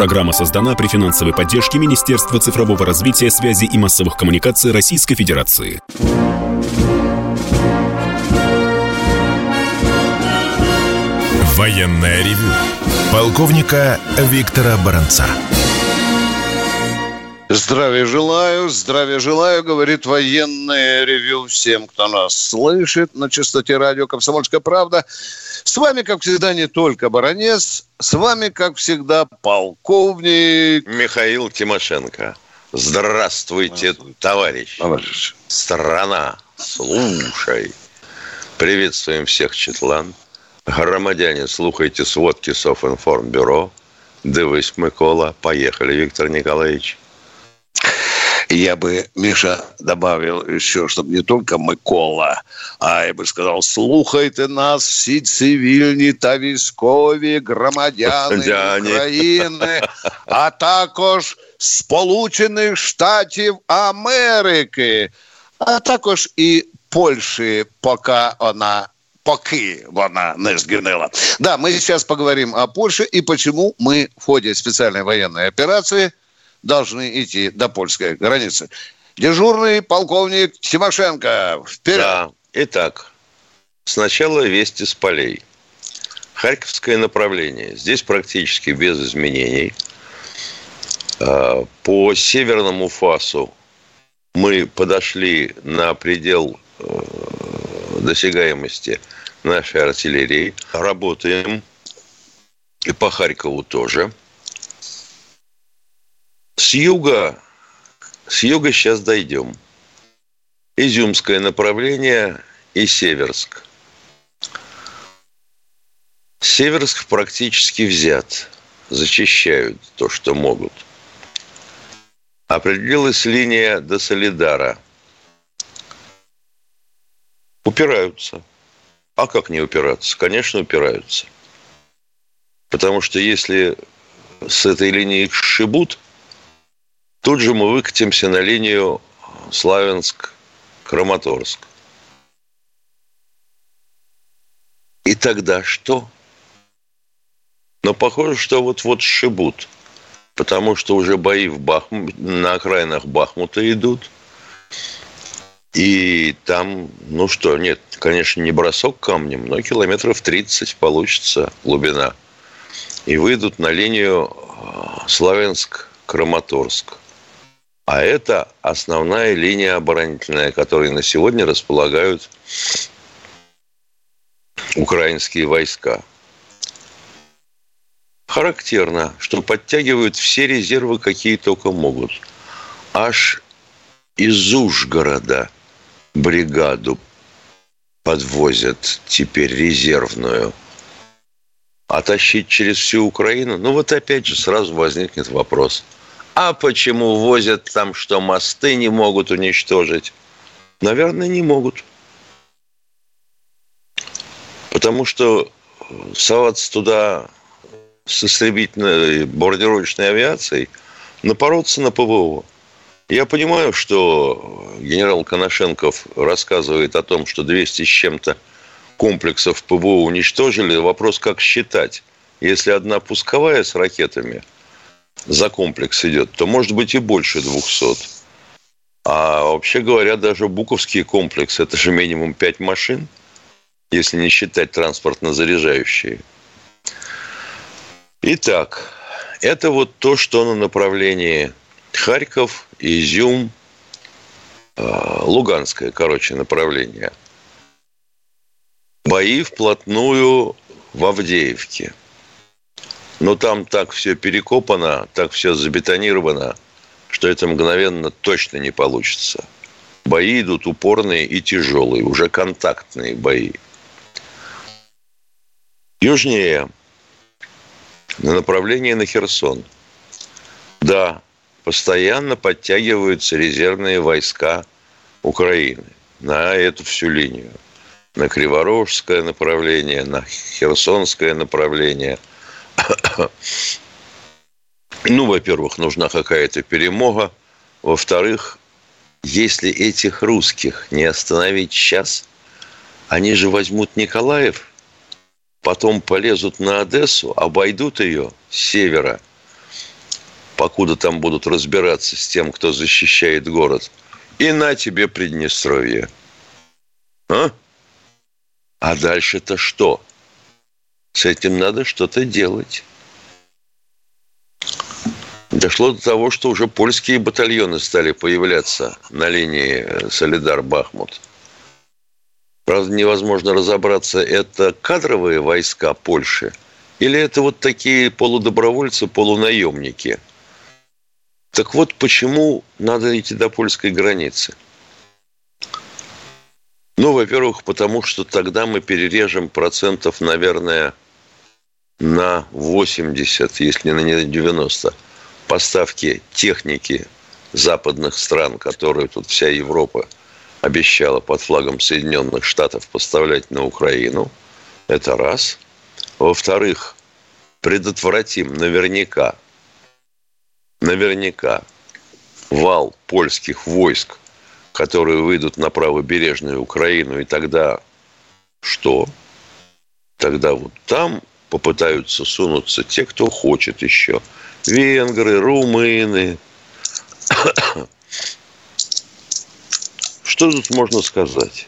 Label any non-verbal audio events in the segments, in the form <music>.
Программа создана при финансовой поддержке Министерства цифрового развития, связи и массовых коммуникаций Российской Федерации. Военная ревю. Полковника Виктора Баранца. Здравия желаю, здравия желаю, говорит военное ревю всем, кто нас слышит на частоте радио «Комсомольская правда». С вами, как всегда, не только Баранец, с вами, как всегда, полковник... Михаил Тимошенко. Здравствуйте, Здравствуйте. товарищ. Товарищ. Страна, слушай. Приветствуем всех, Четлан. Громадяне, слухайте сводки Софинформбюро. Дивись, Микола. Поехали, Виктор Николаевич. Я бы, Миша, добавил еще, чтобы не только Микола, а я бы сказал, слухайте нас всі цивільні та військові громадяни України, а також Сполучених Штатів Америки, а також і Польши, поки вона поки вона не сгинела. Да, мы сейчас поговорим о Польше и почему мы в ходе специальной военной операции должны идти до польской границы. Дежурный полковник Тимошенко, вперед! Да, итак, сначала вести с полей. Харьковское направление. Здесь практически без изменений. А, по северному фасу мы подошли на предел э, досягаемости нашей артиллерии. Работаем и по Харькову тоже. С юга, с юга сейчас дойдем. Изюмское направление и Северск. Северск практически взят. Зачищают то, что могут. Определилась линия до Солидара – Упираются. А как не упираться? Конечно, упираются. Потому что если с этой линии их шибут, тут же мы выкатимся на линию Славянск-Краматорск. И тогда что? Но похоже, что вот-вот шибут. Потому что уже бои в Бахму... на окраинах Бахмута идут – и там, ну что, нет, конечно, не бросок камнем, но километров 30 получится глубина. И выйдут на линию э, Славянск-Краматорск. А это основная линия оборонительная, которой на сегодня располагают украинские войска. Характерно, что подтягивают все резервы, какие только могут. Аж из Ужгорода – бригаду подвозят теперь резервную. А тащить через всю Украину? Ну вот опять же сразу возникнет вопрос. А почему возят там, что мосты не могут уничтожить? Наверное, не могут. Потому что соваться туда с истребительной бомбардировочной авиацией, напороться на ПВО – я понимаю, что генерал Коношенков рассказывает о том, что 200 с чем-то комплексов ПВО уничтожили. Вопрос, как считать. Если одна пусковая с ракетами за комплекс идет, то может быть и больше 200. А вообще говоря, даже Буковский комплекс – это же минимум 5 машин, если не считать транспортно-заряжающие. Итак, это вот то, что на направлении Харьков, Изюм, а, Луганское, короче, направление. Бои вплотную в Авдеевке. Но там так все перекопано, так все забетонировано, что это мгновенно точно не получится. Бои идут упорные и тяжелые, уже контактные бои. Южнее, на направлении на Херсон. Да, постоянно подтягиваются резервные войска Украины на эту всю линию. На Криворожское направление, на Херсонское направление. <coughs> Ну, во-первых, нужна какая-то перемога. Во-вторых, если этих русских не остановить сейчас, они же возьмут Николаев, потом полезут на Одессу, обойдут ее с севера – покуда там будут разбираться с тем, кто защищает город. И на тебе Приднестровье. А? А дальше-то что? С этим надо что-то делать. Дошло до того, что уже польские батальоны стали появляться на линии э, Солидар-Бахмут. Правда, невозможно разобраться, это кадровые войска Польши или это вот такие полудобровольцы, полунаемники. Так вот, почему надо идти до польской границы? Ну, во-первых, потому что тогда мы перережем процентов, наверное, на 80, если не на 90 поставки техники западных стран, которые тут вся Европа обещала под флагом Соединенных Штатов поставлять на Украину. Это раз. Во-вторых, предотвратим наверняка, наверняка вал польских войск, которые выйдут на правобережную Украину, и тогда что? Тогда вот там попытаются сунуться те, кто хочет еще – венгры, румыны. Что тут можно сказать?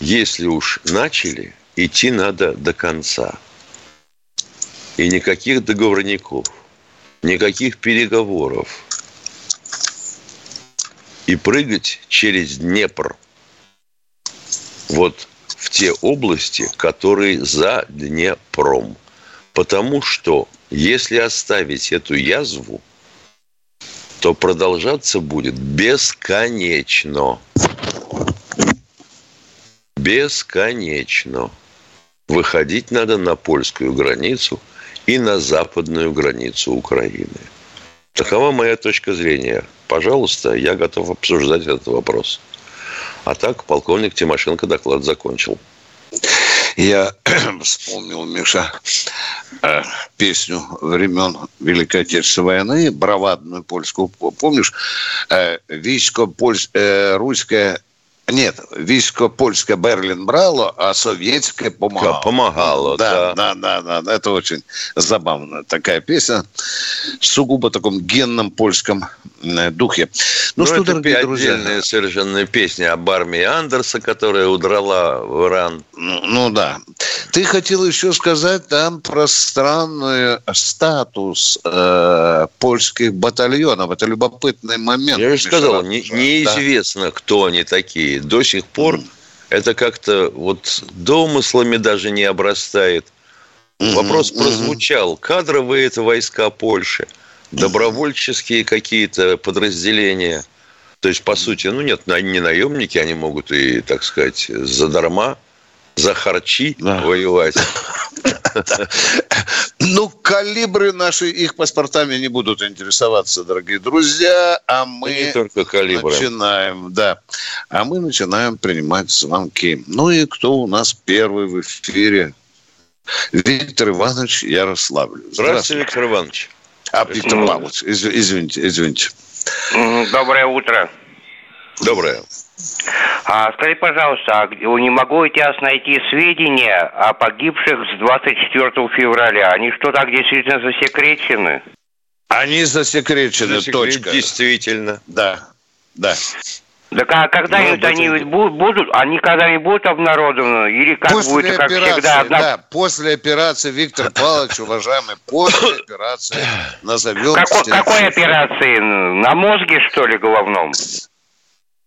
Если уж начали, идти надо до конца. И никаких договорников, никаких переговоров. И прыгать через Днепр. Вот в те области, которые за Днепром. Потому что если оставить эту язву, то продолжаться будет бесконечно. Бесконечно. Выходить надо на польскую границу и на западную границу Украины. Такова моя точка зрения. Пожалуйста, я готов обсуждать этот вопрос. А так полковник Тимошенко доклад закончил. Я <clears throat> вспомнил, Миша, э, песню времен Великой Отечественной войны, бравадную польскую, помнишь? Э, Військо польс... Э, руське нет, військо польское Берлин брало, а советское помогало. Помогало, да. Да, да, да, да. Это очень забавная такая песня. Сугубо таком генном польском духе. Ну, ну что, это дорогие друзья. отдельная совершенно песня об армии Андерса, которая удрала в Иран. Ну, ну да. Ты хотел еще сказать там про странный статус э, польских батальонов. Это любопытный момент. Я же сказал, не, неизвестно, да. кто они такие до сих пор это как-то вот домыслами даже не обрастает. Вопрос прозвучал. Кадровые это войска Польши, добровольческие какие-то подразделения. То есть, по сути, ну нет, не наемники, они могут и, так сказать, задарма, за харчи да. воевать. <laughs> Ну, калибры наши их паспортами не будут интересоваться, дорогие друзья, а мы не только калибры. начинаем, да, а мы начинаем принимать звонки. Ну и кто у нас первый в эфире? Виктор Иванович Ярославль. Здравствуйте, Здравствуйте Виктор Иванович. А, Виктор Павлович, извините, извините. Доброе утро. Доброе. А скажи, пожалуйста, а не могу я найти сведения о погибших с 24 февраля? Они что, так действительно засекречены? Они засекречены, Засекрет, точка. Действительно. Да, да. Так а когда-нибудь ну, они это... будут, они когда-нибудь будут обнародованы? Или как после будет, как операции, всегда? Одна... Да, после операции, Виктор Павлович, уважаемый, после <coughs> операции назовем... Какой, какой операции? На мозге, что ли, головном?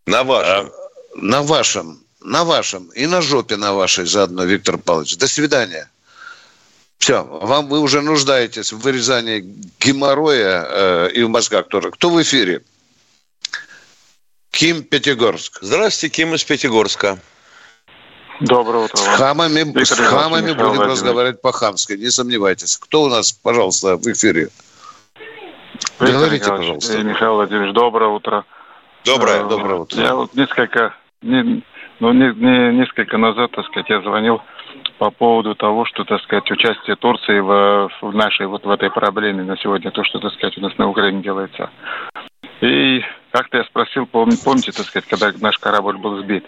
На вашем. А, на вашем. На вашем. И на жопе на вашей заодно, Виктор Павлович. До свидания. Все, вам вы уже нуждаетесь в вырезании геморроя э, и в мозгах тоже. Кто в эфире? Ким Пятигорск. Здравствуйте, Ким из Пятигорска. Доброго утра. С хамами, Виктор с хамами будем разговаривать по-хамски, не сомневайтесь. Кто у нас, пожалуйста, в эфире? Виктор Говорите, пожалуйста. Михаил Владимирович, доброе утро. Доброе, э, доброе утро. Я вот несколько, не, ну, не, не, несколько назад, так сказать, я звонил по поводу того, что, так сказать, участие Турции в, в нашей вот в этой проблеме на сегодня, то, что, так сказать, у нас на Украине делается. И как-то я спросил, пом, помните, так сказать, когда наш корабль был сбит.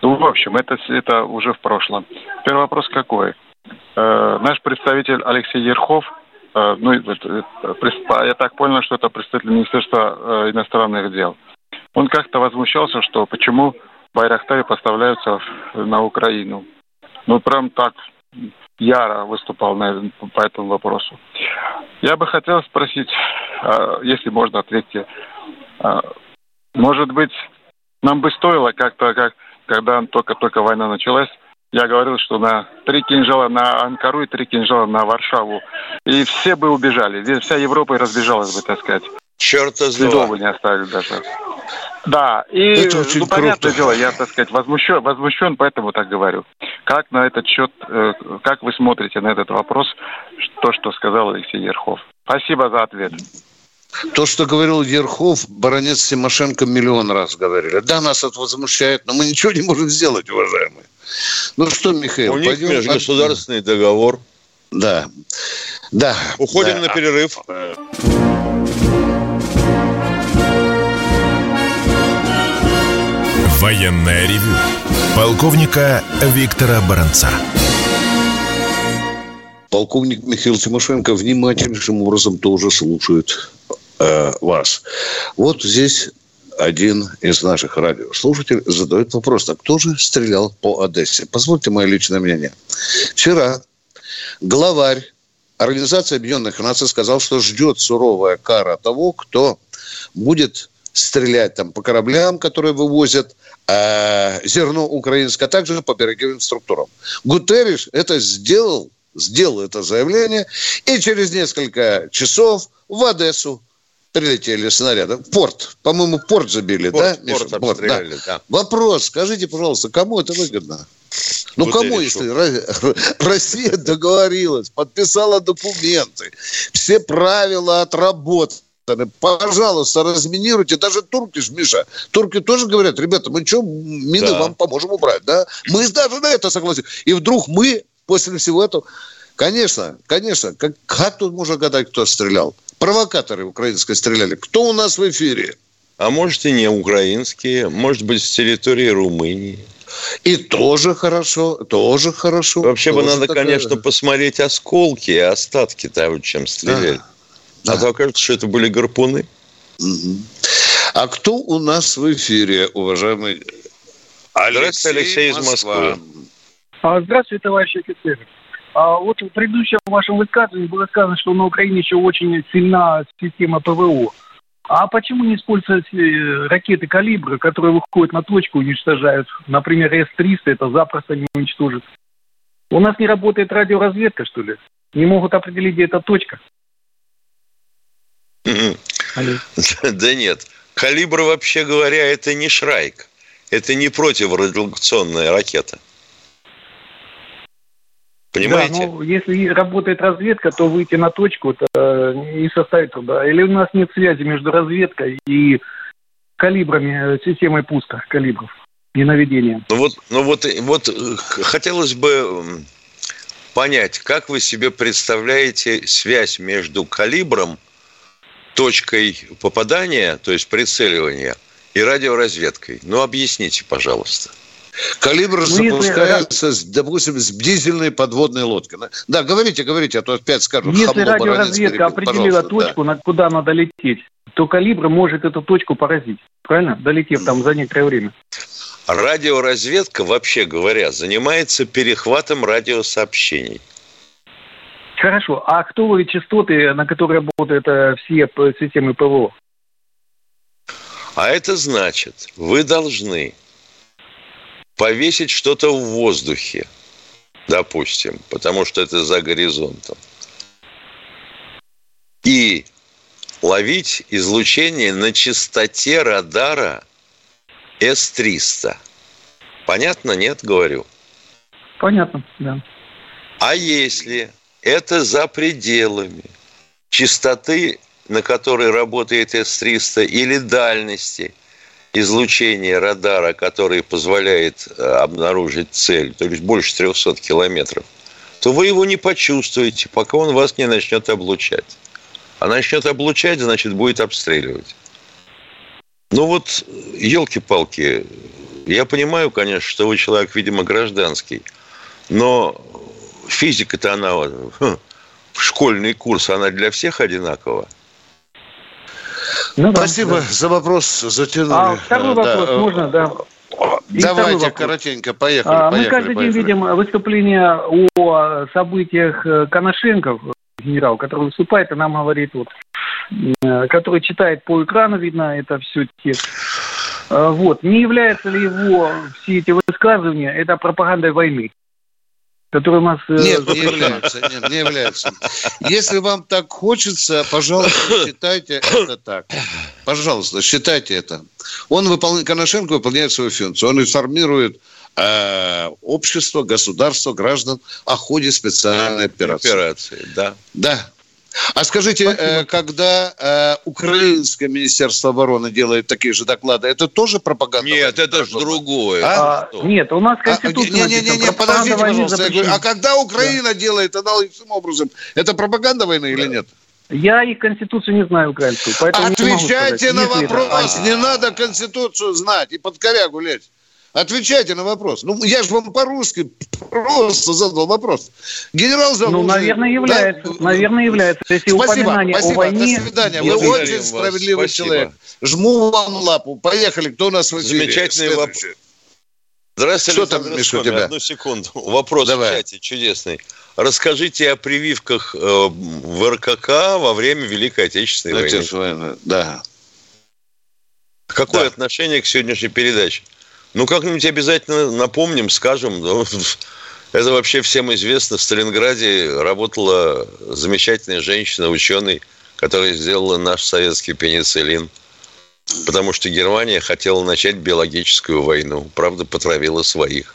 Ну, в общем, это, это уже в прошлом. Первый вопрос какой? Э, наш представитель Алексей Ерхов э, ну, я так понял, что это представитель Министерства иностранных дел. Он как-то возмущался, что почему Байрактары поставляются на Украину. Ну, прям так яро выступал на, по этому вопросу. Я бы хотел спросить, если можно, ответьте. Может быть, нам бы стоило как-то, как, когда только-только война началась, я говорил, что на три кинжала на Анкару и три кинжала на Варшаву. И все бы убежали. Вся Европа и разбежалась бы, так сказать. Черта с два. бы не оставили даже. Да, и, Это очень ну, понятное дело, я, так сказать, возмущен, возмущен, поэтому так говорю. Как на этот счет, э, как вы смотрите на этот вопрос, то, что сказал Алексей Ерхов? Спасибо за ответ. То, что говорил Ерхов, баронец Тимошенко миллион раз говорили. Да, нас это возмущает, но мы ничего не можем сделать, уважаемые. Ну что, Михаил, У них пойдем... межгосударственный договор. Да. Да. Уходим да. на перерыв. Военная ревю. Полковника Виктора Баранца. Полковник Михаил Тимошенко внимательнейшим образом тоже слушает э, вас. Вот здесь один из наших радиослушателей задает вопрос, а кто же стрелял по Одессе? Позвольте мое личное мнение. Вчера главарь Организации Объединенных Наций сказал, что ждет суровая кара того, кто будет стрелять там по кораблям, которые вывозят э, зерно украинское, а также по береговым структурам. Гутерриш это сделал, сделал это заявление, и через несколько часов в Одессу прилетели снаряды. Порт. По-моему, порт забили, порт, да? Порт, порт да. да. Вопрос. Скажите, пожалуйста, кому это выгодно? Ну, вот кому, если Россия договорилась, подписала документы, все правила отработаны, Пожалуйста, разминируйте. Даже турки, Миша, турки тоже говорят, ребята, мы что, мины да. вам поможем убрать, да? Мы даже на это согласились. И вдруг мы после всего этого... Конечно, конечно. Как, как тут можно гадать, кто стрелял? провокаторы украинские стреляли. Кто у нас в эфире? А может и не украинские, может быть с территории Румынии. И тоже хорошо, тоже хорошо. Вообще тоже бы надо, такая... конечно, посмотреть осколки и остатки того, чем стреляли. Да. А то окажется, что это были гарпуны. Угу. А кто у нас в эфире, уважаемый Алексей, Алексей из Москвы. А, здравствуйте, товарищи офицеры. А вот в предыдущем вашем высказывании было сказано, что на Украине еще очень сильна система ПВО. А почему не использовать э, ракеты калибра, которые выходят на точку и уничтожают? Например, С-300 это запросто не уничтожит. У нас не работает радиоразведка, что ли? Не могут определить, где эта точка? <laughs> Да нет. Калибр, вообще говоря, это не Шрайк. Это не противорадиационная ракета. Понимаете? Да, ну, если работает разведка, то выйти на точку это не составит труда. Или у нас нет связи между разведкой и калибрами, э, системой пуска калибров и наведением. Ну вот, ну вот, вот э, хотелось бы понять, как вы себе представляете связь между калибром, точкой попадания, то есть прицеливания, и радиоразведкой. Ну, объясните, пожалуйста. Калибр ну, запускается, если... допустим, с дизельной подводной лодки. Да, говорите, говорите, а то опять скажут. Если радиоразведка определила точку, да. куда надо лететь, то калибр может эту точку поразить. Правильно? Долетев там за некоторое время. Радиоразведка, вообще говоря, занимается перехватом радиосообщений. Хорошо. А актовые частоты, на которые работают все системы ПВО? А это значит, вы должны повесить что-то в воздухе, допустим, потому что это за горизонтом, и ловить излучение на частоте радара С-300. Понятно? Нет, говорю? Понятно, да. А если это за пределами частоты, на которой работает С-300, или дальности – излучение радара, который позволяет э, обнаружить цель, то есть больше 300 километров, то вы его не почувствуете, пока он вас не начнет облучать. А начнет облучать, значит, будет обстреливать. Ну вот, елки-палки, я понимаю, конечно, что вы человек, видимо, гражданский, но физика-то она хм, школьный курс, она для всех одинакова? Ну, да, Спасибо да. за вопрос. Затянули. А второй вопрос да. можно, да? И Давайте коротенько, поехали. А, поехали мы каждый поехали. день видим выступления о событиях э, Коношенков, генерал, который выступает и нам говорит, вот, э, который читает по экрану, видно, это все текст. Вот. Не является ли его все эти высказывания, это пропагандой войны? Который у нас... Э, нет, не является, нет, не является. Если вам так хочется, пожалуйста, считайте это так. Пожалуйста, считайте это. Он выполняет, Коношенко выполняет свою функцию. Он информирует э, общество, государство, граждан о ходе специальной операции. Операции, да. Да. А скажите, э, когда э, украинское министерство обороны делает такие же доклады, это тоже пропаганда? Нет, это же другое. А? А, нет, у нас конституция. А, не, не, не, не, подождите, пожалуйста. Я говорю, а когда Украина да. делает аналогичным образом, это пропаганда войны да. или нет? Я и Конституцию не знаю украинскую, поэтому Отвечайте на вопрос. Не надо Конституцию знать и под корягу лезть. Отвечайте на вопрос. Ну, я же вам по-русски просто задал вопрос. Генерал Залужный... Ну, наверное, является. Да? Наверное, является. Если спасибо, спасибо. о войне... До свидания. Вы очень справедливый спасибо. человек. Жму вам лапу. Поехали. Кто у нас в эфире? Замечательный вопрос. Здравствуйте, Что Александр там, Миша, у тебя? Одну секунду. Вопрос Давай. в чате чудесный. Расскажите о прививках э, в РКК во время Великой Отечественной войны. Да. Какое да. отношение к сегодняшней передаче? Ну, как-нибудь обязательно напомним, скажем. <laughs> Это вообще всем известно. В Сталинграде работала замечательная женщина, ученый, которая сделала наш советский пенициллин. Потому что Германия хотела начать биологическую войну. Правда, потравила своих.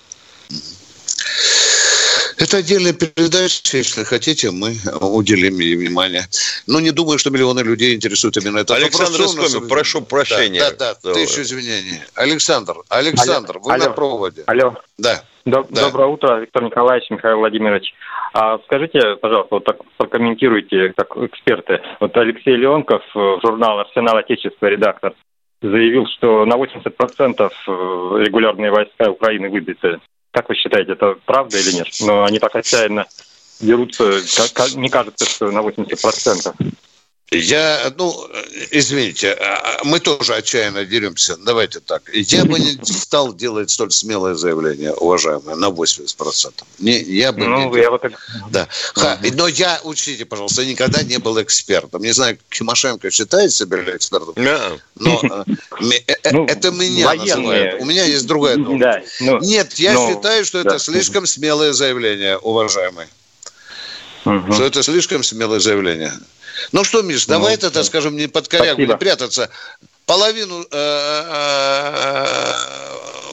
Это отдельная передача, если хотите, мы уделим ей внимание. Но не думаю, что миллионы людей интересуют именно это. Александр Искомин, прошу прощения. Да, да, да тысячу извинений. Александр, Александр, алло, вы алло, на проводе. Алло. Да. Доб- да. Доброе утро, Виктор Николаевич, Михаил Владимирович. А скажите, пожалуйста, вот так прокомментируйте, как эксперты. Вот Алексей Леонков, э, журнал «Арсенал Отечества», редактор, заявил, что на 80% э, регулярные войска Украины выбиты как вы считаете, это правда или нет? Но они так отчаянно дерутся, как, не кажется, что на 80%. Я, ну, извините, а, а, мы тоже отчаянно деремся. Давайте так. Я бы не стал делать столь смелое заявление, уважаемые, на 80%. Не, я бы ну, не... Я вот так... Да. Ха, но я, учтите, пожалуйста, никогда не был экспертом. Не знаю, Тимошенко считает себя экспертом, yeah. но э, э, ну, это меня называют. У меня есть другая да, ну, Нет, я ну, считаю, что это слишком смелое заявление, уважаемые. Что это слишком смелое заявление. Ну что, Миш, ну, давай тогда, скажем, не под корягу, Спасибо. не прятаться. Половину э, э,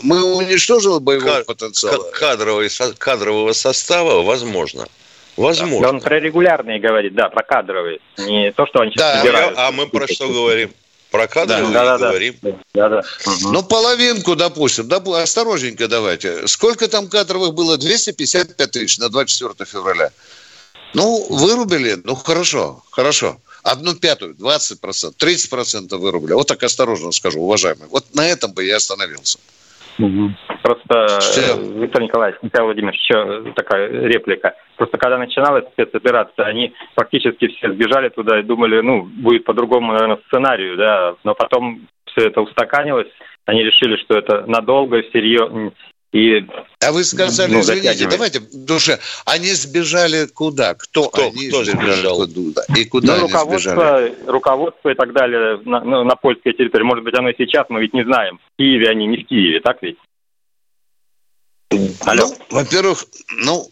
мы уничтожили боевого потенциала. Кадровый, кадрового состава возможно. Возможно. Да, он про регулярные говорит, да, про кадровые. Не то, что они сейчас да, собирают. А мы про что говорим? Про кадровые да, да, говорим. Да, да, да. Угу. Ну, половинку, допустим. Доп... Осторожненько давайте. Сколько там кадровых было? 255 тысяч на 24 февраля. Ну, вырубили, ну хорошо, хорошо. Одну пятую, 20%, 30% вырубили. Вот так осторожно скажу, уважаемый. Вот на этом бы я остановился. Просто, Все. Виктор Николаевич, Михаил Владимирович, еще такая реплика. Просто когда начиналась спецоперация, они практически все сбежали туда и думали, ну, будет по-другому, наверное, сценарию, да, но потом все это устаканилось, они решили, что это надолго, серьезно, и, а вы сказали, ну, извините, давайте, душе, они сбежали куда? Кто, кто они кто сбежал? куда? И куда ну, руководство, сбежали? руководство и так далее на, ну, на польской территории. Может быть, оно и сейчас, мы ведь не знаем. В Киеве они, не в Киеве, так ведь? Алло. Ну, во-первых, ну,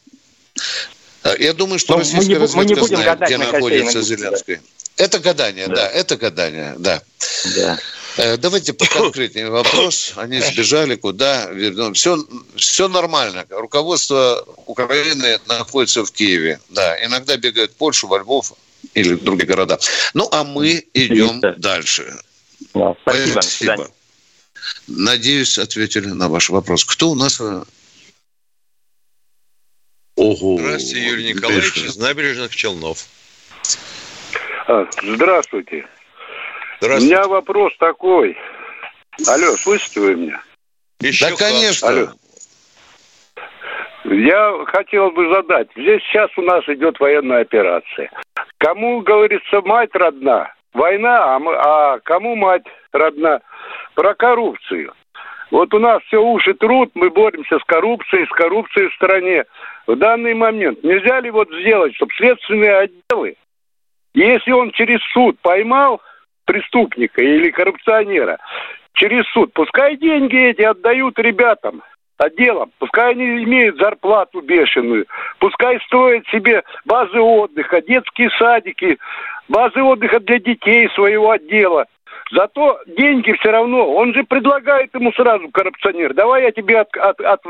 я думаю, что Но ну, российская мы не, разведка мы не знает, где находится Зеленский. Это гадание, да. да, это гадание, да. да. Э, давайте поконкретнее вопрос. Они сбежали, куда? Все, все нормально. Руководство Украины находится в Киеве. Да, иногда бегают в Польшу, во Львов или в другие города. Ну, а мы идем дальше. Да, спасибо. спасибо. Надеюсь, ответили на ваш вопрос. Кто у нас э, Ого. Здравствуйте, Юрий Николаевич из набережных Челнов. А, здравствуйте. Здравствуйте. У меня вопрос такой. Алло, слышите вы меня? Еще да, конечно. Алло. Я хотел бы задать. Здесь сейчас у нас идет военная операция. Кому, говорится, мать родна? Война, а, мы, а кому мать родна? Про коррупцию. Вот у нас все уши труд, мы боремся с коррупцией, с коррупцией в стране. В данный момент нельзя ли вот сделать, чтобы следственные отделы, если он через суд поймал преступника или коррупционера, через суд, пускай деньги эти отдают ребятам, отделам, пускай они имеют зарплату бешеную, пускай строят себе базы отдыха, детские садики, базы отдыха для детей своего отдела. Зато деньги все равно, он же предлагает ему сразу коррупционер, давай я тебе от, от, от,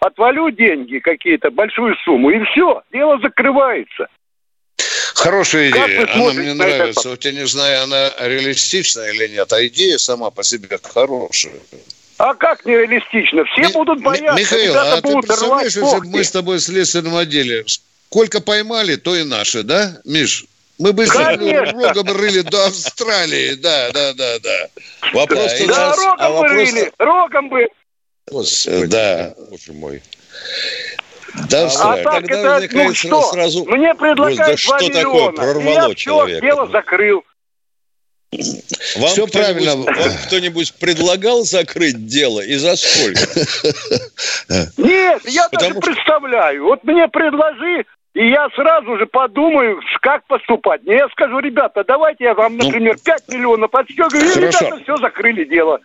отвалю деньги какие-то, большую сумму, и все, дело закрывается. Хорошая идея, она мне нравится. Вот я не знаю, она реалистична или нет, а идея сама по себе хорошая. А как нереалистично? Все Ми- будут бояться. Михаил, а ты представляешь, если бы мы с тобой в следственном отделе сколько поймали, то и наши, да, Миш? Мы бы рогом рыли до Австралии, да, да, да, да. Вопрос да, да нас, рогом а бы вопрос... рыли, рогом бы. Господи, да. Боже мой. Да, а, а так это, ну что, сразу... мне предлагают да 2 что миллиона, такое прорвало я человека? все, дело закрыл. Вам Все правильно. Вам кто-нибудь предлагал закрыть дело и за сколько? Нет, я Потому даже что... представляю. Вот мне предложи, и я сразу же подумаю, как поступать. Не, я скажу, ребята, давайте я вам, ну, например, 5 миллионов отстегну, и ребята все закрыли дело.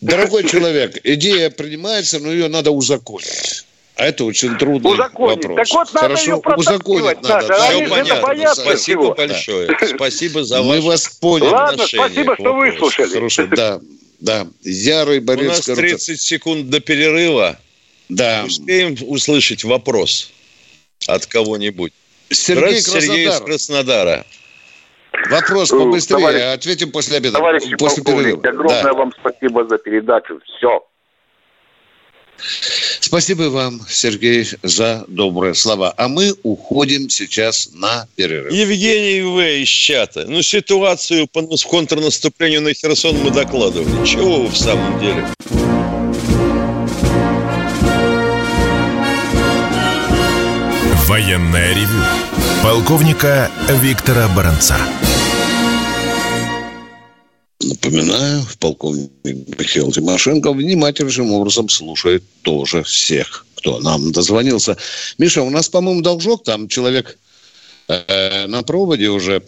Дорогой человек, идея принимается, но ее надо узаконить. А это очень трудный Узаконить. вопрос. Так вот, надо Хорошо, ее узаконить надо. Да. Все понятно. Спасибо всего. большое. Спасибо за Мы вас поняли. Ладно, спасибо, что выслушали. Хорошо, да. Да, Ярый Борец. У нас 30 секунд до перерыва. Да. Успеем услышать вопрос от кого-нибудь. Сергей. Сергей из Краснодара. Вопрос побыстрее. Товарищ, Ответим после обеда. Товарищ после перерыва. огромное да. вам спасибо за передачу. Все. Спасибо вам, Сергей, за добрые слова. А мы уходим сейчас на перерыв. Евгений В. из чата. Ну, ситуацию по контрнаступлению на Херсон мы докладывали. Чего вы в самом деле? Военная ревю. Полковника Виктора Баранца. Напоминаю, полковник Михаил Тимошенко внимательнейшим образом слушает тоже всех, кто нам дозвонился. Миша, у нас, по-моему, должок, там человек э, на проводе уже.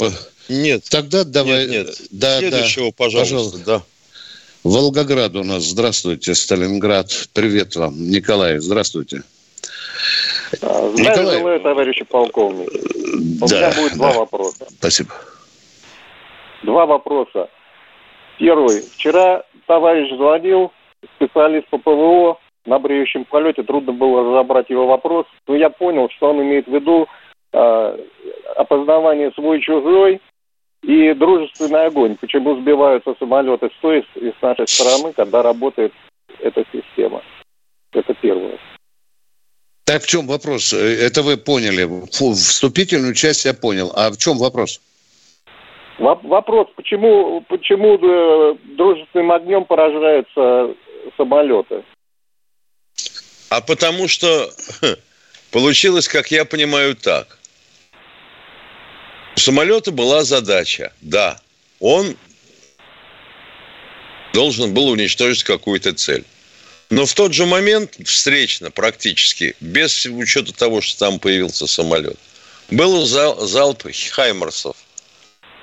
Нет. Тогда давай... Нет, нет. Да, Следующего, да, пожалуйста. пожалуйста. Да. Волгоград у нас. Здравствуйте, Сталинград. Привет вам. Николай, здравствуйте. Здравия Николай... желаю, товарищи полковник. У да, меня будет да. два вопроса. Спасибо. Два вопроса. Первый. Вчера товарищ звонил, специалист по ПВО, на бреющем полете, трудно было разобрать его вопрос, но я понял, что он имеет в виду э, опознавание свой-чужой и дружественный огонь. Почему сбиваются самолеты с той и с нашей стороны, когда работает эта система. Это первое. Так в чем вопрос? Это вы поняли. Вступительную часть я понял. А в чем вопрос? Вопрос, почему, почему э, дружественным огнем поражаются самолеты? А потому что получилось, как я понимаю, так. У самолета была задача, да, он должен был уничтожить какую-то цель. Но в тот же момент, встречно практически, без учета того, что там появился самолет, был залп хаймерсов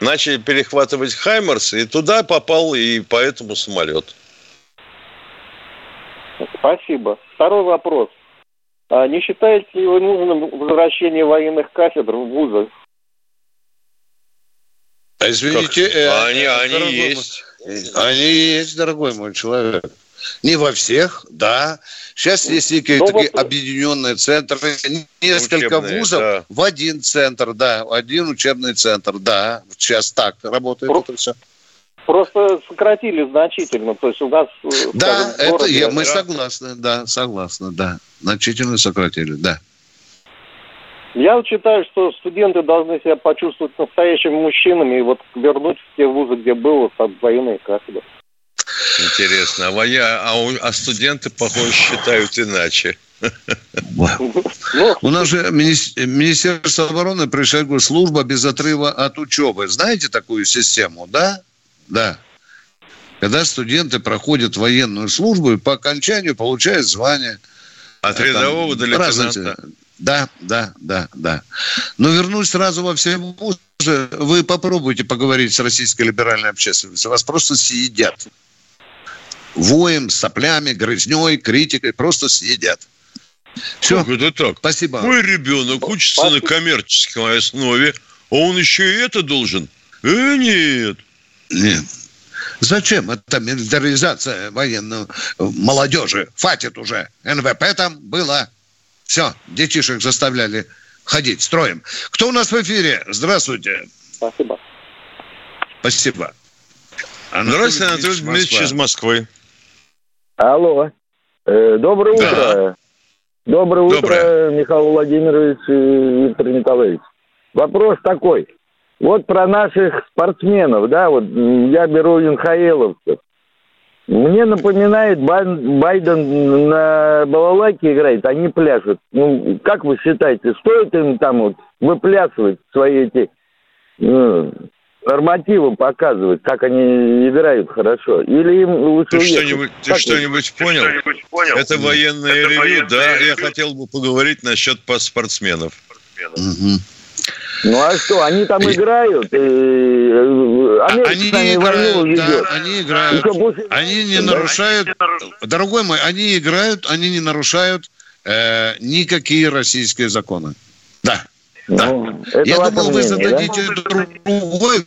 начали перехватывать Хаймерс, и туда попал и поэтому самолет. Спасибо. Второй вопрос. А не считаете ли вы нужным возвращение военных кафедр в вузах? А извините, э, они, они есть. Мой, они есть, дорогой мой человек. Не во всех, да. Сейчас есть некие Но ну, такие вот... объединенные центры, несколько Учебные, вузов да. в один центр, да, один учебный центр, да. Сейчас так работает Про... это все. Просто сократили значительно, то есть у нас... Э, да, скажем, это я, мы согласны, да, согласны, да. Значительно сократили, да. Я считаю, что студенты должны себя почувствовать настоящими мужчинами и вот вернуть в те вузы, где было, там, военные кафедры. Интересно. А, воя... а, у... а студенты, похоже, считают иначе. У нас же Министерство обороны пришагивает служба без отрыва от учебы. Знаете такую систему, да? Да. Когда студенты проходят военную службу и по окончанию получают звание. От рядового до лейтенанта. Да, да, да, да. Но вернусь сразу во все вузы. Вы попробуйте поговорить с российской либеральной общественностью. Вас просто съедят. Воем, соплями, грызней, критикой просто съедят. Все. Как это так? Спасибо. Мой ребенок учится Спасибо. на коммерческой основе, а он еще и это должен? Э, нет. Нет. Зачем это милитаризация военной молодежи? Хватит уже. НВП там было. Все, детишек заставляли ходить строем. Кто у нас в эфире? Здравствуйте. Спасибо. Спасибо. Анатолий Здравствуйте, Анатолий Дмитриевич из Москвы. Алло. Э, доброе да. утро. Доброе утро, Доброе. Михаил Владимирович и Виктор Николаевич. Вопрос такой. Вот про наших спортсменов, да, вот я беру инхаиловцев. Мне напоминает Байден на балалайке играет, они пляшут. Ну, как вы считаете, стоит им там вот выплясывать свои эти ну, нормативы показывать, как они играют хорошо? Или им лучше Ты что-нибудь, ты что-нибудь понял? что-нибудь понял? Это военное Это ревю, военное да? Ревю. Я хотел бы поговорить насчет спортсменов. Угу. Ну а что, они там играют? И... Э, они не играют, да, они играют. Больше... Они не нарушают, дорогой мой, они играют, они не нарушают э, никакие российские законы. Да. Да. Ну, я думал, вы зададите да? другой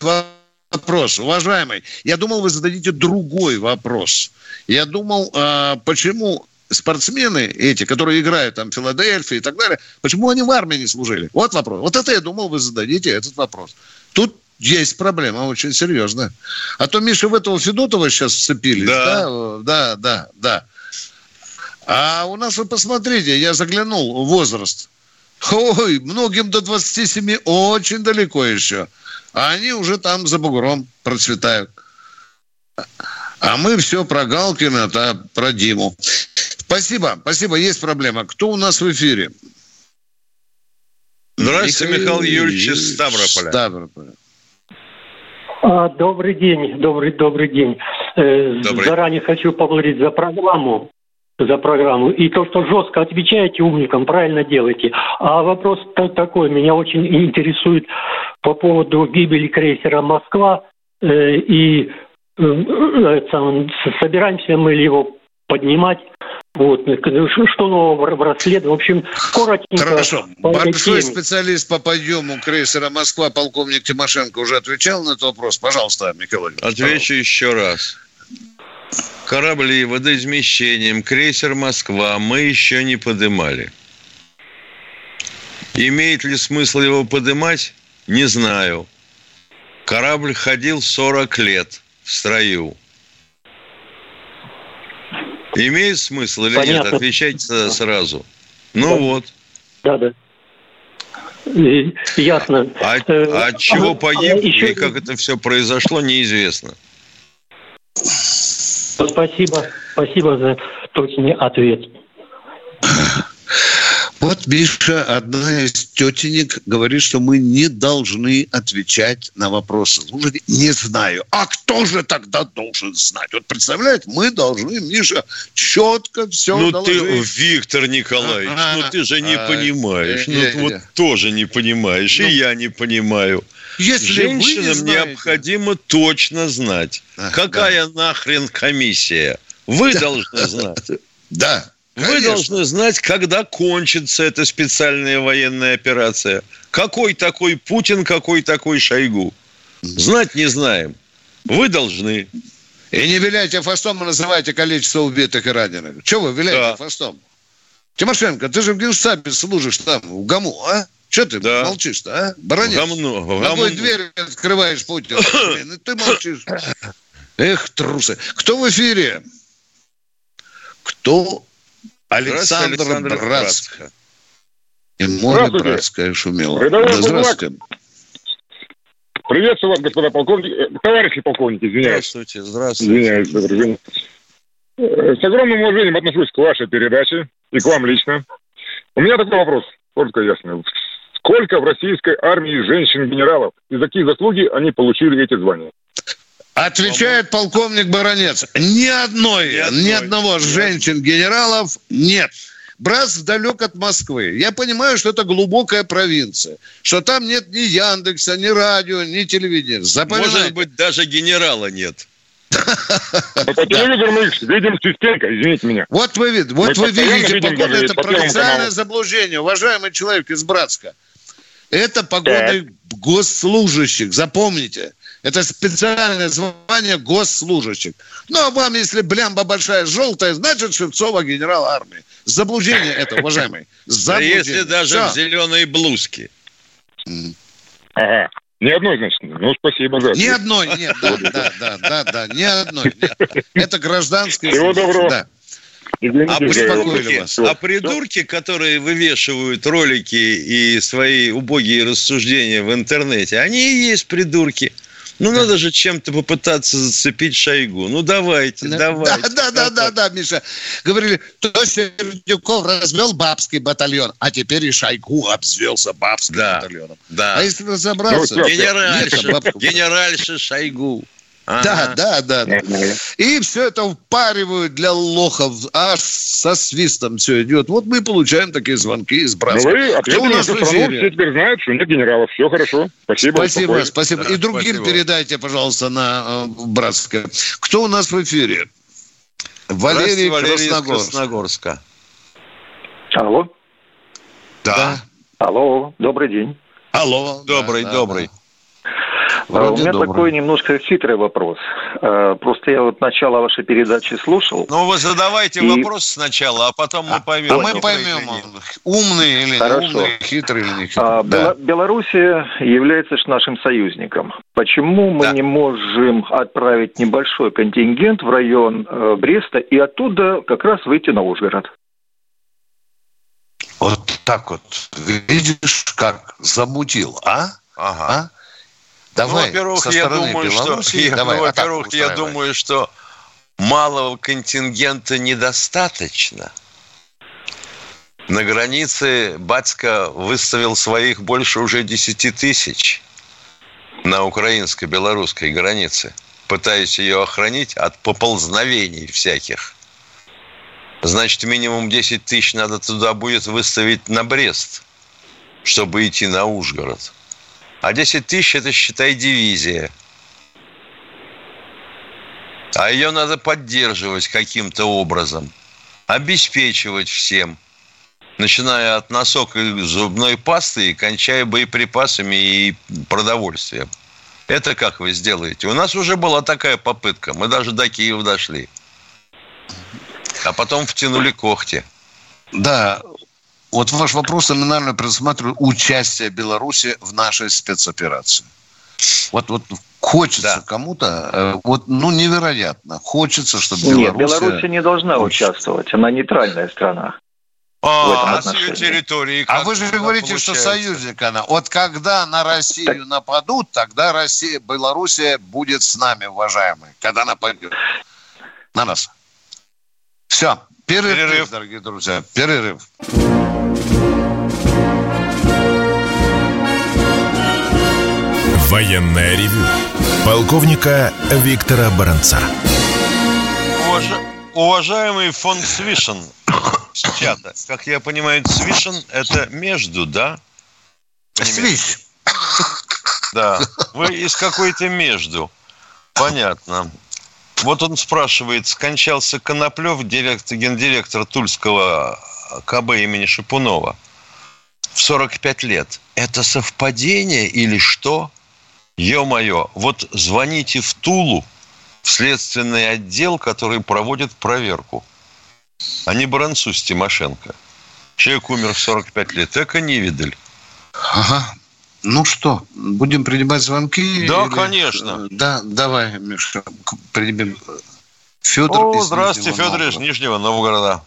вопрос, уважаемый. Я думал, вы зададите другой вопрос. Я думал, а, почему спортсмены эти, которые играют там в Филадельфии и так далее, почему они в армии не служили? Вот вопрос. Вот это я думал, вы зададите этот вопрос. Тут есть проблема очень серьезная. А то, Миша, в этого Федотова сейчас вцепились. Да. да, да, да, да. А у нас, вы посмотрите, я заглянул в возраст. Ой, многим до 27 очень далеко еще. А они уже там за бугром процветают. А мы все про Галкина, да, про Диму. Спасибо, спасибо. Есть проблема. Кто у нас в эфире? Здравствуйте, Михаил, Михаил Юрьевич из Ставрополя. Ставрополя. А, добрый день, добрый, добрый день. Э, добрый. Заранее хочу поблагодарить за программу за программу. И то, что жестко отвечаете умникам, правильно делаете. А вопрос такой, меня очень интересует по поводу гибели крейсера «Москва». Э, и э, э, собираемся мы его поднимать. Вот, что нового в расследовании. В общем, коротенько. Хорошо. Большой специалист по подъему крейсера «Москва» полковник Тимошенко уже отвечал на этот вопрос. Пожалуйста, Михаил Отвечу еще раз корабли водоизмещением крейсер «Москва» мы еще не подымали. Имеет ли смысл его подымать? Не знаю. Корабль ходил 40 лет в строю. Имеет смысл или Понятно. нет? Отвечайте сразу. Ну да. вот. Да, да. Ясно. А, а от чего а, погиб а еще... и как это все произошло, неизвестно. Спасибо, спасибо за точный ответ. <laughs> Вот Миша, одна из тетенек, говорит, что мы не должны отвечать на вопросы. Слушайте, не знаю. А кто же тогда должен знать? Вот представляете, мы должны, Миша, четко все Ну доложить. ты, Виктор Николаевич, а, ну ты же не а, понимаешь. Ну вот тоже не понимаешь, и ну. я не понимаю. Если Женщинам не необходимо точно знать, а, какая да. нахрен комиссия. Вы да. должны знать. <laughs> Да. Конечно. Вы должны знать, когда кончится эта специальная военная операция. Какой такой Путин, какой такой Шойгу. Знать не знаем. Вы должны. И не виляйте фастом, а называйте количество убитых и раненых. Чего вы виляете да. фастом? Тимошенко, ты же в Генштабе служишь там, в ГАМУ, а? Что ты да. молчишь-то, а? Баронец. Гомно, гомно. Ногой дверь открываешь, Путин. Блин, и ты молчишь. <coughs> Эх, трусы. Кто в эфире? Кто? Александр, Александр. И море Братское шумело. Да, здравствуйте. Приветствую вас, господа полковники, э, товарищи полковники, извиняюсь. Здравствуйте, здравствуйте. Извиняюсь, добрый день. Э, С огромным уважением отношусь к вашей передаче и к вам лично. У меня такой вопрос, коротко ясно. Сколько в российской армии женщин-генералов и за какие заслуги они получили эти звания? Отвечает полковник Баранец. Ни одной, ни, одной, ни одного женщин-генералов нет. Братск далек от Москвы. Я понимаю, что это глубокая провинция, что там нет ни Яндекса, ни радио, ни телевидения. Запоминайте. Может быть, даже генерала нет. По телевизору мы их видим частенько, извините меня. Вот вы, видите, вот вы видите, погода, это провинциальное заблуждение. Уважаемый человек из Братска, это погода госслужащих, запомните. Это специальное звание госслужащих. Ну, а вам, если блямба большая желтая, значит Шевцова генерал армии. Заблуждение это, уважаемый. <laughs> Заблуждение. если даже Все. в зеленой блузке. Ага. Ни одной, значит. Ну, спасибо за Ни одной, нет, да, да, да, да, да, ни одной. Нет. Это гражданское. Всего доброго. Да. А придурки, вас. а придурки, которые вывешивают ролики и свои убогие рассуждения в интернете, они и есть придурки. Ну, да. надо же чем-то попытаться зацепить Шойгу. Ну, давайте, да, давайте. Да, да, да, да, да, Миша. Говорили, то Сердюков развел бабский батальон, а теперь и Шойгу обзвелся бабским да, батальоном. Да. А если разобраться... Ну, генеральша, генеральша Шойгу. Да, да, да, да. И все это впаривают для лохов, аж со свистом все идет. Вот мы получаем такие звонки из Братска. Ну, вы ответили на страну, все теперь знают, что нет генералов. Все хорошо. Спасибо. Спасибо, спасибо. Да, И другим спасибо. передайте, пожалуйста, на э, Братское. Кто у нас в эфире? Валерий, Валерий Красногорск. Красногорска. Алло. Да. да. Алло, добрый день. Алло. Добрый, да, добрый. Да. Вроде У меня добрый. такой немножко хитрый вопрос. Э, просто я вот начало вашей передачи слушал. Ну, вы задавайте и... вопрос сначала, а потом мы поймем. А мы поймем, умный или Хорошо. не умный, хитрый или не хитрый. А, да. Белоруссия является нашим союзником. Почему мы да. не можем отправить небольшой контингент в район э, Бреста и оттуда как раз выйти на Ужгород? Вот так вот. Видишь, как замутил, а? Ага. А? Давай, ну, во-первых, я думаю, что, я, давай, ну, во-первых, я думаю, что малого контингента недостаточно. На границе Батька выставил своих больше уже 10 тысяч на украинско-белорусской границе, пытаясь ее охранить от поползновений всяких. Значит, минимум 10 тысяч надо туда будет выставить на Брест, чтобы идти на Ужгород. А 10 тысяч – это, считай, дивизия. А ее надо поддерживать каким-то образом. Обеспечивать всем. Начиная от носок и зубной пасты и кончая боеприпасами и продовольствием. Это как вы сделаете? У нас уже была такая попытка. Мы даже до Киева дошли. А потом втянули когти. Да, вот ваш вопрос номинально предусматривает участие Беларуси в нашей спецоперации. Вот, вот хочется да. кому-то, э, вот, ну, невероятно, хочется, чтобы Беларусь... Нет, Беларусь не должна участвовать, она нейтральная страна. А, а с ее территории А вы же говорите, получается? что союзник она. Вот когда на Россию так... нападут, тогда Россия, Белоруссия будет с нами, уважаемые, когда нападет на нас. Все, перерыв, перерыв. дорогие друзья, перерыв. Военная ревю. Полковника Виктора Баранца. Уваж... Уважаемый фон Свишен, чата, как я понимаю, Свишен это между, да? Свищ. Да, вы из какой-то между. Понятно. Вот он спрашивает, скончался Коноплев, директор, гендиректор Тульского КБ имени Шипунова в 45 лет. Это совпадение или что? Ё-моё, вот звоните в Тулу, в следственный отдел, который проводит проверку. А не Баранцу с Тимошенко. Человек умер в 45 лет. Эко не видали. Ага. Ну что, будем принимать звонки? Да, или... конечно. Да, давай, Миша, примем. Федор О, здравствуйте, Федор из Нижнего Новгорода.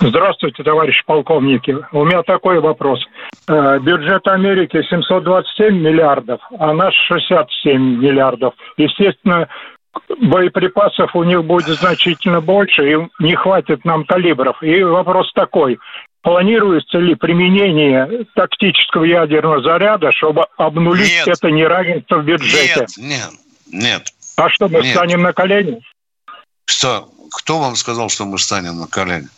Здравствуйте, товарищ полковники. У меня такой вопрос. Э, бюджет Америки 727 миллиардов, а наш 67 миллиардов. Естественно, боеприпасов у них будет значительно больше, и не хватит нам калибров. И вопрос такой. Планируется ли применение тактического ядерного заряда, чтобы обнулить нет. это неравенство в бюджете? Нет, нет, нет. А что, мы нет. станем на колени? Что? Кто вам сказал, что мы станем на колени?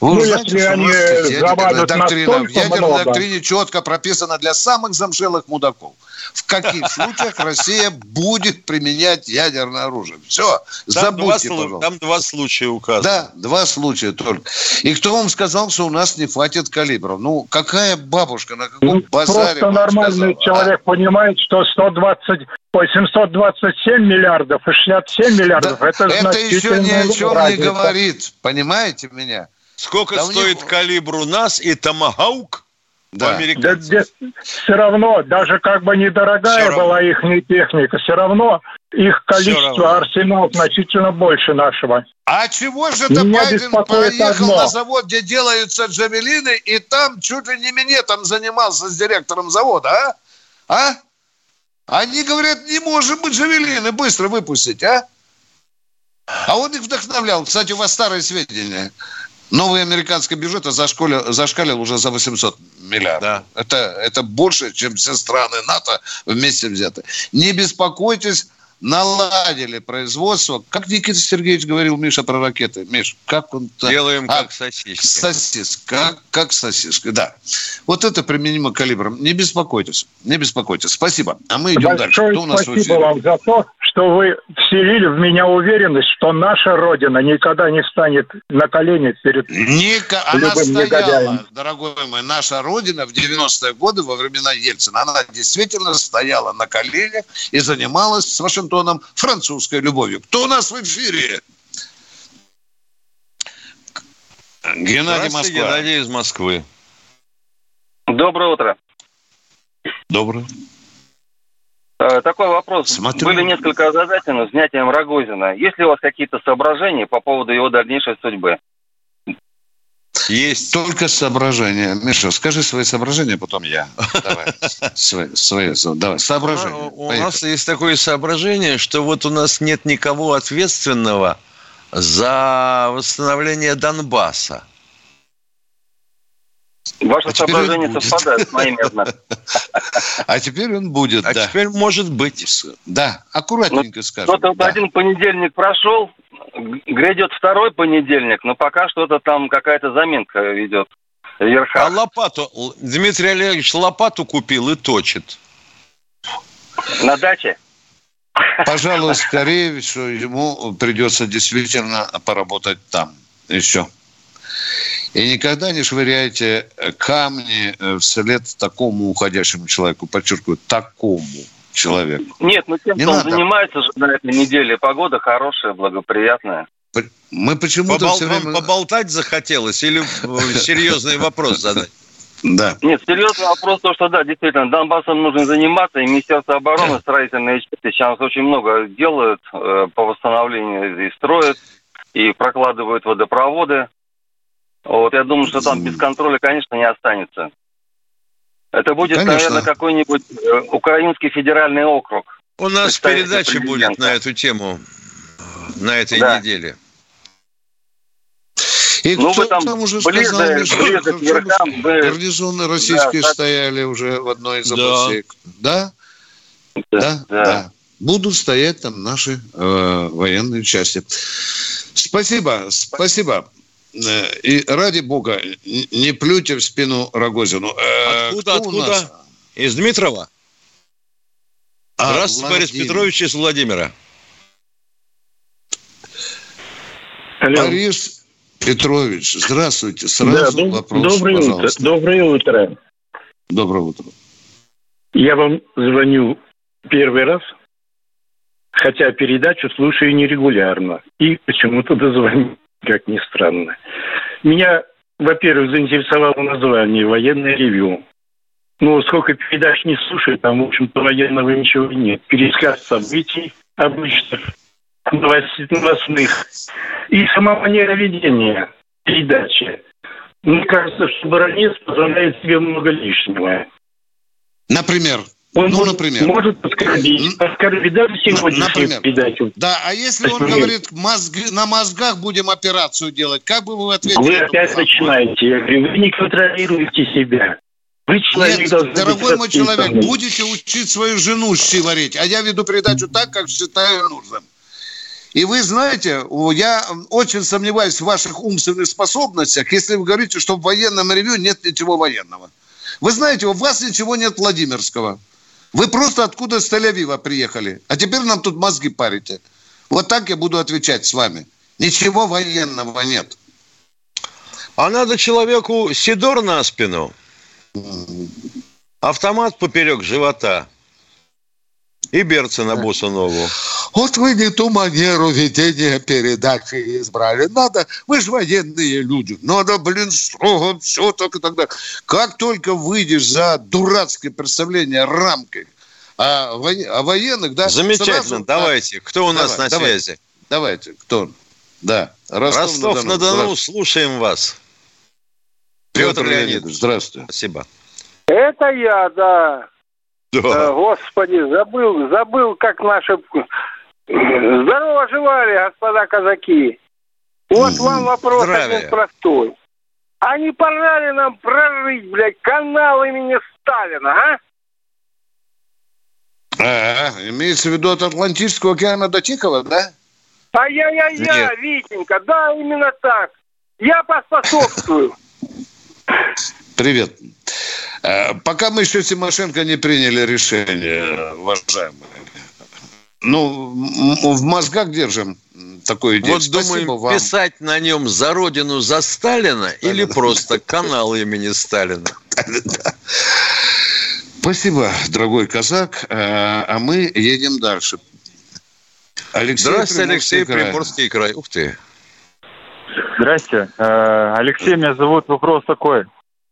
Вы ну, знаете, что у нас ядерная доктрина, в ядерной много. докстрине четко прописано для самых замшелых мудаков. В каких случаях Россия будет применять ядерное оружие. Все, там забудьте, два, пожалуйста. Там два случая указаны. Да, два случая только. И кто вам сказал, что у нас не хватит калибров? Ну, какая бабушка, на каком ну, базаре Просто нормальный сказал, человек а? понимает, что 120 Ой, 727 миллиардов и 67 миллиардов. Да, это, это еще ни о чем разница. не говорит. Понимаете меня? Сколько да стоит них... калибр у нас и томагаук да. Да, все равно, даже как бы недорогая была их техника, все равно их количество арсенал значительно больше нашего. А чего же это Байден поехал одно. на завод, где делаются джавелины, и там чуть ли не меня там занимался с директором завода, а? А? Они говорят, не можем мы джавелины быстро выпустить, а? А он их вдохновлял. Кстати, у вас старые сведения. Новый американский бюджет зашкалил, зашкалил уже за 800 миллиардов. Да. Это, это больше, чем все страны НАТО вместе взяты. Не беспокойтесь, наладили производство. Как Никита Сергеевич говорил, Миша, про ракеты. Миш, как он... Делаем а, как сосиски. Сосиска. Как, как сосиска, да. Вот это применимо калибром. Не беспокойтесь. Не беспокойтесь. Спасибо. А мы идем Большое дальше. Кто у нас спасибо вам за то, что вы вселили в меня уверенность, что наша Родина никогда не встанет на колени перед Ника, Она стояла, негодяем. дорогой мой, наша Родина в 90-е годы во времена Ельцина, она действительно стояла на коленях и занималась с Вашингтоном французской любовью. Кто у нас в эфире? Геннадий Москва. Геннадий из Москвы. Доброе утро. Доброе. Э, такой вопрос. Смотрю. Были несколько озадачены снятием Рогозина. Есть ли у вас какие-то соображения по поводу его дальнейшей судьбы? Есть. Только соображения. Миша, скажи свои соображения, потом я. Давай. Свои, свои, давай. Соображения. У нас есть такое соображение, что вот у нас нет никого ответственного за восстановление Донбасса. Ваше а соображение совпадает с моими, однако. А теперь он будет, А да. теперь может быть. Да, аккуратненько ну, скажем. Вот да. один понедельник прошел, грядет второй понедельник, но пока что-то там какая-то заминка идет. Верха. А лопату, Дмитрий Олегович лопату купил и точит. На даче? Пожалуй, скорее всего, ему придется действительно поработать там еще. И никогда не швыряйте камни э, вслед такому уходящему человеку. Подчеркиваю, такому человеку. Нет, ну тем, не кто надо. занимается же на этой неделе, погода хорошая, благоприятная. Мы почему-то Побол... все время... поболтать захотелось или <laughs> серьезный вопрос задать? Да. Нет, серьезный вопрос, то, что да, действительно, Донбассом нужно заниматься, и Министерство обороны, строительные части сейчас очень много делают э, по восстановлению и строят, и прокладывают водопроводы. Вот я думаю, что там без контроля, конечно, не останется. Это будет, конечно. наверное, какой-нибудь э, украинский федеральный округ. У нас передача будет на эту тему на этой да. неделе. И ну, кто там, там уже ближе, сказал, ближе, ближе к верхам, гарнизоны российские да, стояли уже в одной из областей. Да? Да? Да, да. да. Будут стоять там наши э, военные части. Спасибо, спасибо. Э, и ради бога, не плюйте в спину Рогозину. Э, откуда, Кто откуда? Из Дмитрова? А, Здравствуйте, Борис Петрович из Владимира. Алло. Борис Петрович, здравствуйте. Сразу да, вопрос, доброе пожалуйста. Утро. Доброе утро. Доброе утро. Я вам звоню первый раз, хотя передачу слушаю нерегулярно. И почему-то дозвоню как ни странно. Меня, во-первых, заинтересовало название «Военное ревю». Ну, сколько передач не слушаю, там, в общем-то, военного ничего нет. Пересказ событий обычных, новостных. И сама манера ведения передачи. мне кажется, что баронец позволяет себе много лишнего. Например? Он ну, может, например. может оскорбить, оскорбить даже сегодняшнюю передачу. Да, а если он говорит, мозги, на мозгах будем операцию делать, как бы вы ответили? Вы опять начинаете. Я говорю, вы не контролируете себя. Вы человек Нет, дорогой мой человек, будете учить свою жену щи варить, а я веду передачу так, как считаю нужным. И вы знаете, я очень сомневаюсь в ваших умственных способностях, если вы говорите, что в военном ревю нет ничего военного. Вы знаете, у вас ничего нет Владимирского. Вы просто откуда с Тель-Авива приехали. А теперь нам тут мозги парите. Вот так я буду отвечать с вами. Ничего военного нет. А надо человеку Сидор на спину, автомат поперек живота и берцы на босу ногу. Вот вы не ту манеру ведения передачи избрали. Надо, вы же военные люди. Надо, блин, строго все так и так далее. Как только выйдешь за дурацкое представление рамкой о, о военных, да. Замечательно, сразу, давайте. Кто у нас давай, на давай, связи? Давайте, кто? Да, Ростов-на-Дону. Ростов-на-Дону, слушаем вас. Петр, Петр Леонидович, здравствуйте. Спасибо. Это я, да. Да. Э, господи, забыл, забыл, как наши Здорово жевали, господа казаки. Вот вам вопрос Здравия. один простой. А не пора ли нам прорыть, блядь, канал имени Сталина, а? А, имеется в виду от Атлантического океана до Тихого, да? Ай-яй-яй-я, Витенька, да, именно так. Я поспособствую. Привет. Э, пока мы еще Тимошенко не приняли решение, уважаемые, ну, в мозгах держим такое идею. Вот Спасибо думаем, вам. писать на нем «За Родину, за Сталина» или просто «Канал имени Сталина». <laughs> Спасибо, дорогой казак. Э, а мы едем дальше. Алексей Здравствуйте, Алексей, край. Приморский край. Ух ты. Здрасте. Э, Алексей, меня зовут. Вопрос такой.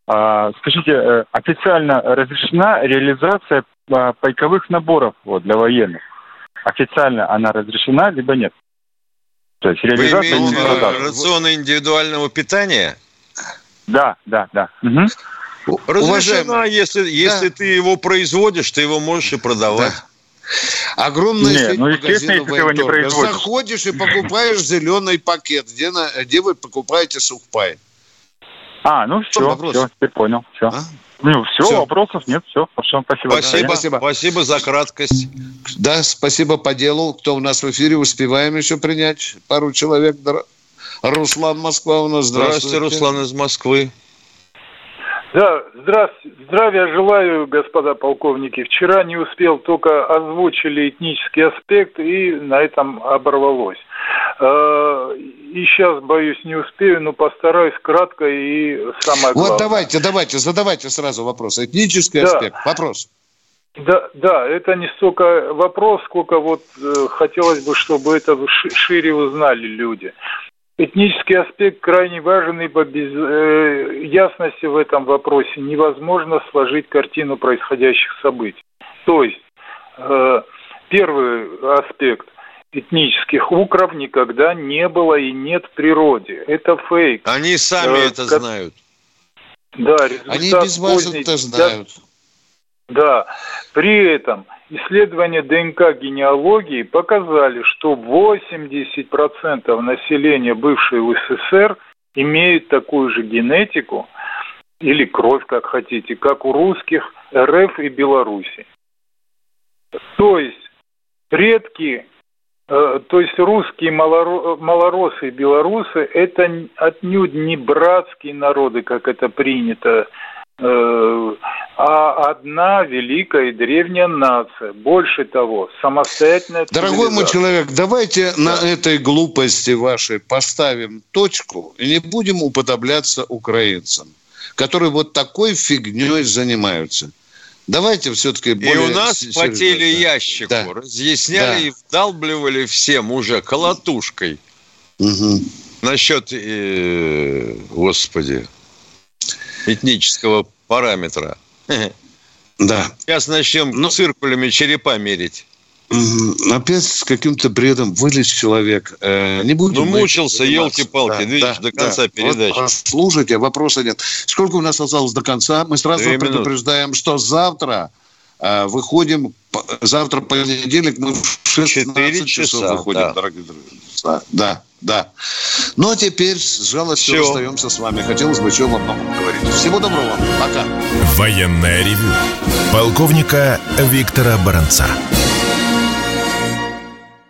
А, скажите, э, официально разрешена реализация пайковых наборов вот, для военных? официально она разрешена, либо нет. То есть реализация Вы имеете не рационы индивидуального питания? Да, да, да. Угу. Разрешена, если, да. если ты его производишь, ты его можешь и продавать. Да. Огромная не, сеть ну, естественно, если его не производишь. Заходишь и покупаешь зеленый пакет, где, на, где вы покупаете сухпай. А, ну все, все, теперь понял, все. А? Ну, все, все, вопросов нет, все, хорошо, спасибо. Спасибо, спасибо. Спасибо за краткость. Да, спасибо по делу. Кто у нас в эфире, успеваем еще принять пару человек. Руслан Москва у нас. Здравствуйте, Здравствуйте Руслан из Москвы. Да, здравствуйте, здравия желаю, господа полковники. Вчера не успел, только озвучили этнический аспект, и на этом оборвалось. Э, и сейчас, боюсь, не успею, но постараюсь кратко и самое главное. Вот давайте, давайте, задавайте сразу вопрос. Этнический да. аспект. Вопрос. Да, да, это не столько вопрос, сколько вот э, хотелось бы, чтобы это шире узнали люди. Этнический аспект крайне важен, ибо без э, ясности в этом вопросе невозможно сложить картину происходящих событий. То есть, э, первый аспект этнических укров никогда не было и нет в природе. Это фейк. Они сами э, это как... знают. Да, Они без вас это знают. Да. При этом исследования ДНК генеалогии показали, что 80% населения бывшей УССР имеют такую же генетику или кровь, как хотите, как у русских, РФ и Беларуси. То есть предки то есть русские, малоросы и белорусы – это отнюдь не братские народы, как это принято, э, а одна великая и древняя нация. Больше того, самостоятельная Дорогой мой человек, давайте да. на этой глупости вашей поставим точку и не будем уподобляться украинцам, которые вот такой фигней занимаются. Давайте все-таки более... И у нас серьезно. по телеящику да. разъясняли да. и вдалбливали всем уже колотушкой. Угу. Насчет, э, господи, этнического параметра. <laughs> Да. Сейчас начнем ну, циркулями черепа мерить. Опять с каким-то бредом вылез человек. Э, не будем ну, мучился, елки-палки. Да, видишь, да, до конца да. передачи. Вот слушайте, вопроса нет. Сколько у нас осталось до конца? Мы сразу Две предупреждаем, минуты. что завтра э, выходим, завтра понедельник, мы в 16 часов часа, выходим, да. дорогие друзья. Да, да. Ну, а теперь с жалостью Все. расстаемся с вами. Хотелось бы еще вам много поговорить. Всего доброго. Пока. Военная ревю. Полковника Виктора Баранца.